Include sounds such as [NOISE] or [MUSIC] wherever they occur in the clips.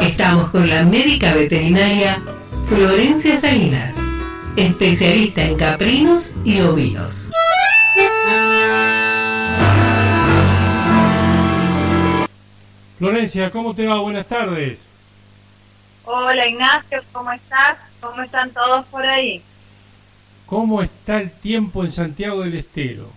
Estamos con la médica veterinaria Florencia Salinas, especialista en caprinos y ovinos. Florencia, ¿cómo te va? Buenas tardes. Hola Ignacio, ¿cómo estás? ¿Cómo están todos por ahí? ¿Cómo está el tiempo en Santiago del Estero?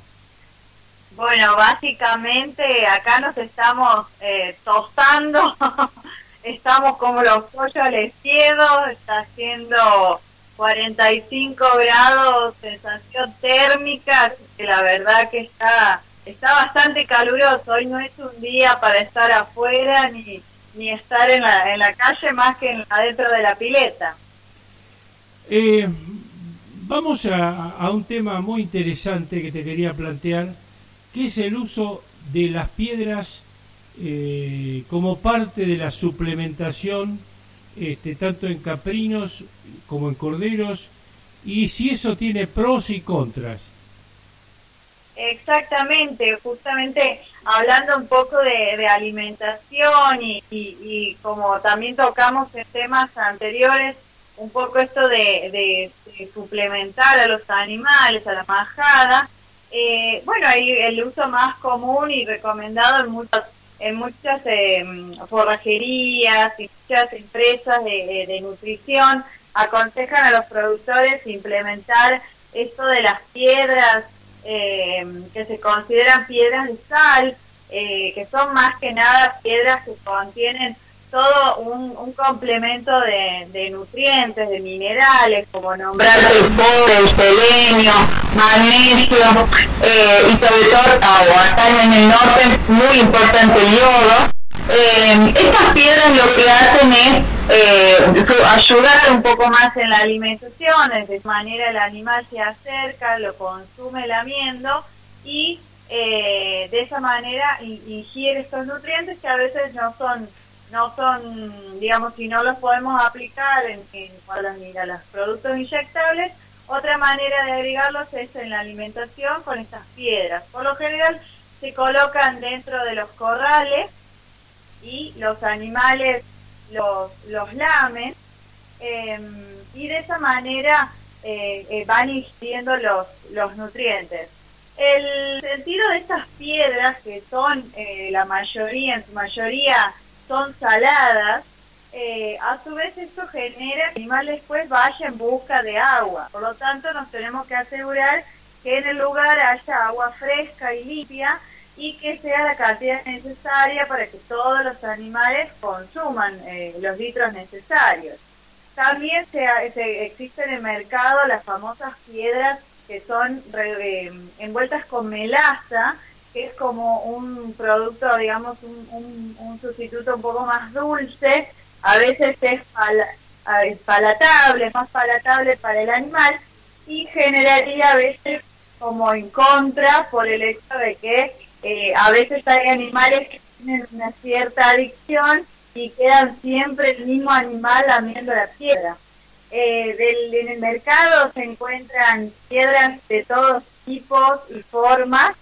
Bueno, básicamente acá nos estamos eh, tostando, [LAUGHS] estamos como los pollos al izquierdo, está haciendo 45 grados, sensación térmica, que la verdad que está está bastante caluroso. Hoy no es un día para estar afuera ni, ni estar en la, en la calle más que en, adentro de la pileta. Eh, vamos a, un tema muy interesante que te quería plantear, que es el uso de las piedras eh, como parte de la suplementación, este, tanto en caprinos como en corderos, y si eso tiene pros y contras. Exactamente, justamente hablando un poco de, alimentación y, y, como también tocamos en temas anteriores, un poco esto de, suplementar a los animales, a la majada. Eh, bueno, ahí el uso más común y recomendado en muchas, en muchas eh, forrajerías y muchas empresas de, de nutrición aconsejan a los productores implementar esto de las piedras eh, que se consideran piedras de sal, eh, que son más que nada piedras que contienen todo un, complemento de, nutrientes, de minerales, como nombrar el cobre, el selenio, magnesio eh, y sobre todo agua. Acá en el norte muy importante el yodo. Eh, estas piedras lo que hacen es eh, ayudar un poco más en la alimentación, de manera el animal se acerca, lo consume lamiendo y eh, de esa manera ingiere estos nutrientes que a veces no son, no son, digamos, si no los podemos aplicar en, en los productos inyectables, otra manera de agregarlos es en la alimentación con estas piedras. Por lo general se colocan dentro de los corrales y los animales los, los lamen em, y de esa manera eh, eh, van ingiriendo los, los nutrientes. El sentido de estas piedras, que son eh, la mayoría, en su mayoría son saladas, a su vez esto genera que el animal después vaya en busca de agua. Por lo tanto, nos tenemos que asegurar que en el lugar haya agua fresca y limpia y que sea la cantidad necesaria para que todos los animales consuman eh, los litros necesarios. También se, se, existen en el mercado las famosas piedras que son eh, envueltas con melaza, que es como un producto, digamos, un, un, sustituto un poco más dulce, a veces es, es palatable, más palatable para el animal y generaría a veces como en contra por el hecho de que eh, a veces hay animales que tienen una cierta adicción y quedan siempre el mismo animal lamiendo la piedra. Eh, en el mercado se encuentran piedras de todos tipos y formas.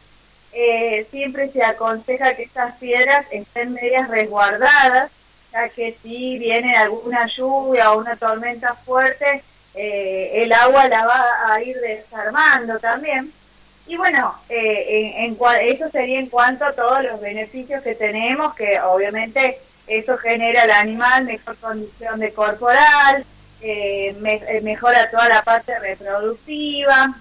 Eh, siempre se aconseja que estas piedras estén medias resguardadas, ya que si viene alguna lluvia o una tormenta fuerte, el agua la va a ir desarmando también. Y bueno, eh, en, eso sería en cuanto a todos los beneficios que tenemos, que obviamente eso genera al animal mejor condición de corporal, eh, eh, mejora toda la parte reproductiva,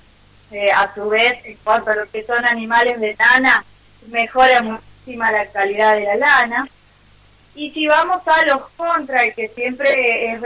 a su vez, en cuanto a lo que son animales de lana, mejora muchísima la calidad de la lana. Y si vamos a los contras, que siempre es,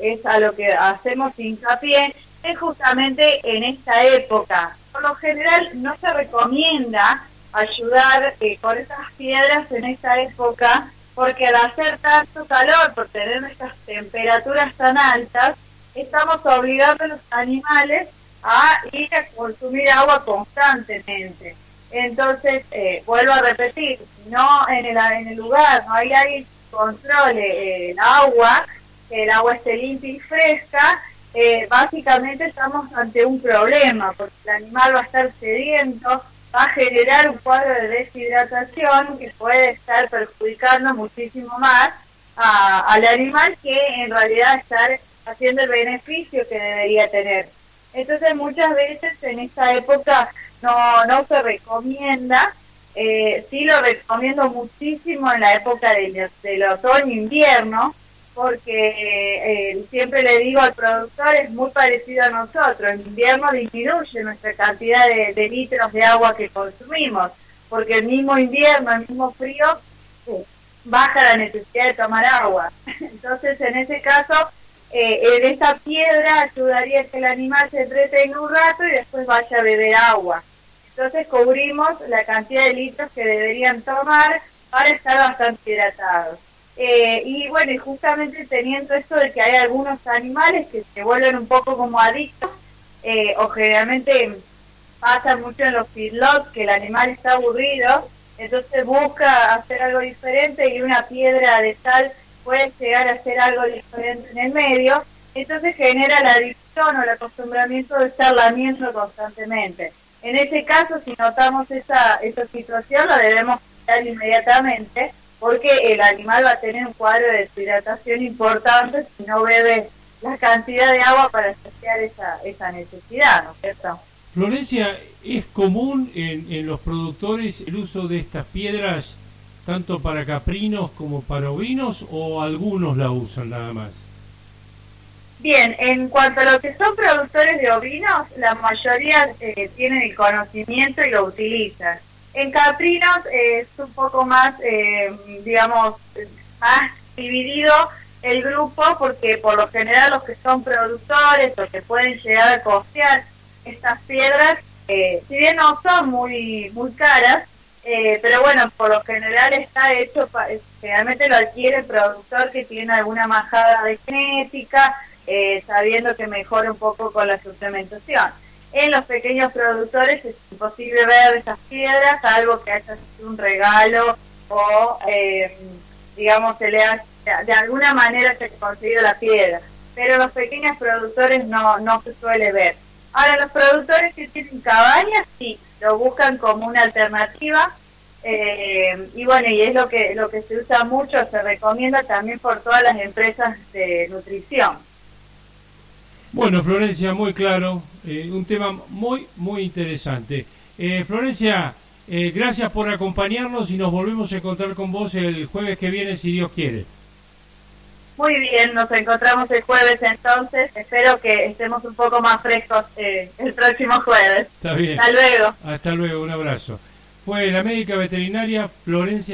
es a lo que hacemos hincapié, es justamente en esta época, por lo general no se recomienda ayudar eh, con esas piedras en esta época porque al hacer tanto calor, por tener estas temperaturas tan altas, estamos obligando a los animales a ir a consumir agua constantemente. Entonces, eh, vuelvo a repetir, no en el, en el lugar, no hay alguien que controle eh, el agua, que el agua esté limpia y fresca, eh, básicamente estamos ante un problema, porque el animal va a estar sediento, va a generar un cuadro de deshidratación que puede estar perjudicando muchísimo más al animal que en realidad estar haciendo el beneficio que debería tener. Entonces muchas veces en esta época no, no se recomienda, eh, sí lo recomiendo muchísimo en la época del, del otoño-invierno, porque eh, siempre le digo al productor es muy parecido a nosotros, en invierno disminuye nuestra cantidad de, litros de agua que consumimos, porque el mismo invierno, el mismo frío, eh, baja la necesidad de tomar agua. [LAUGHS] Entonces, en ese caso, eh, en esa piedra ayudaría a que el animal se entretenga un rato y después vaya a beber agua. Entonces, cubrimos la cantidad de litros que deberían tomar para estar bastante hidratados. Eh, y bueno, y justamente teniendo esto de que hay algunos animales que se vuelven un poco como adictos, eh, o generalmente pasa mucho en los feedlots que el animal está aburrido, entonces busca hacer algo diferente y una piedra de sal puede llegar a hacer algo diferente en el medio, entonces genera la adicción o el acostumbramiento de estar lamiendo constantemente. En ese caso, si notamos esa, esa situación, lo debemos quitar inmediatamente porque el animal va a tener un cuadro de deshidratación importante si no bebe la cantidad de agua para saciar esa, esa necesidad, ¿no es cierto? Florencia, ¿es común en, en los productores el uso de estas piedras tanto para caprinos como para ovinos o algunos la usan nada más? Bien, en cuanto a lo que son productores de ovinos, la mayoría eh, tienen el conocimiento y lo utilizan. En Caprinos es un poco más, eh, digamos, más dividido el grupo porque por lo general los que son productores o que pueden llegar a costear estas piedras, eh, si bien no son muy muy caras, eh, pero bueno, por lo general está hecho, generalmente lo adquiere el productor que tiene alguna majada de genética, sabiendo que mejora un poco con la suplementación en los pequeños productores es imposible ver esas piedras, salvo que haya sido un regalo o, eh, digamos, se le ha, de alguna manera se ha conseguido la piedra. Pero los pequeños productores no, no se suele ver. Ahora, los productores que tienen cabañas, sí, lo buscan como una alternativa. Eh, y bueno, y es lo que, lo que se usa mucho, se recomienda también por todas las empresas de nutrición. Bueno, Florencia, muy claro, eh, un tema muy, muy interesante. Eh, Florencia, eh, gracias por acompañarnos y nos volvemos a encontrar con vos el jueves que viene, si Dios quiere. Muy bien, nos encontramos el jueves entonces. Espero que estemos un poco más frescos el próximo jueves. Está bien. Hasta luego. Hasta luego, un abrazo. Fue la médica veterinaria Florencia.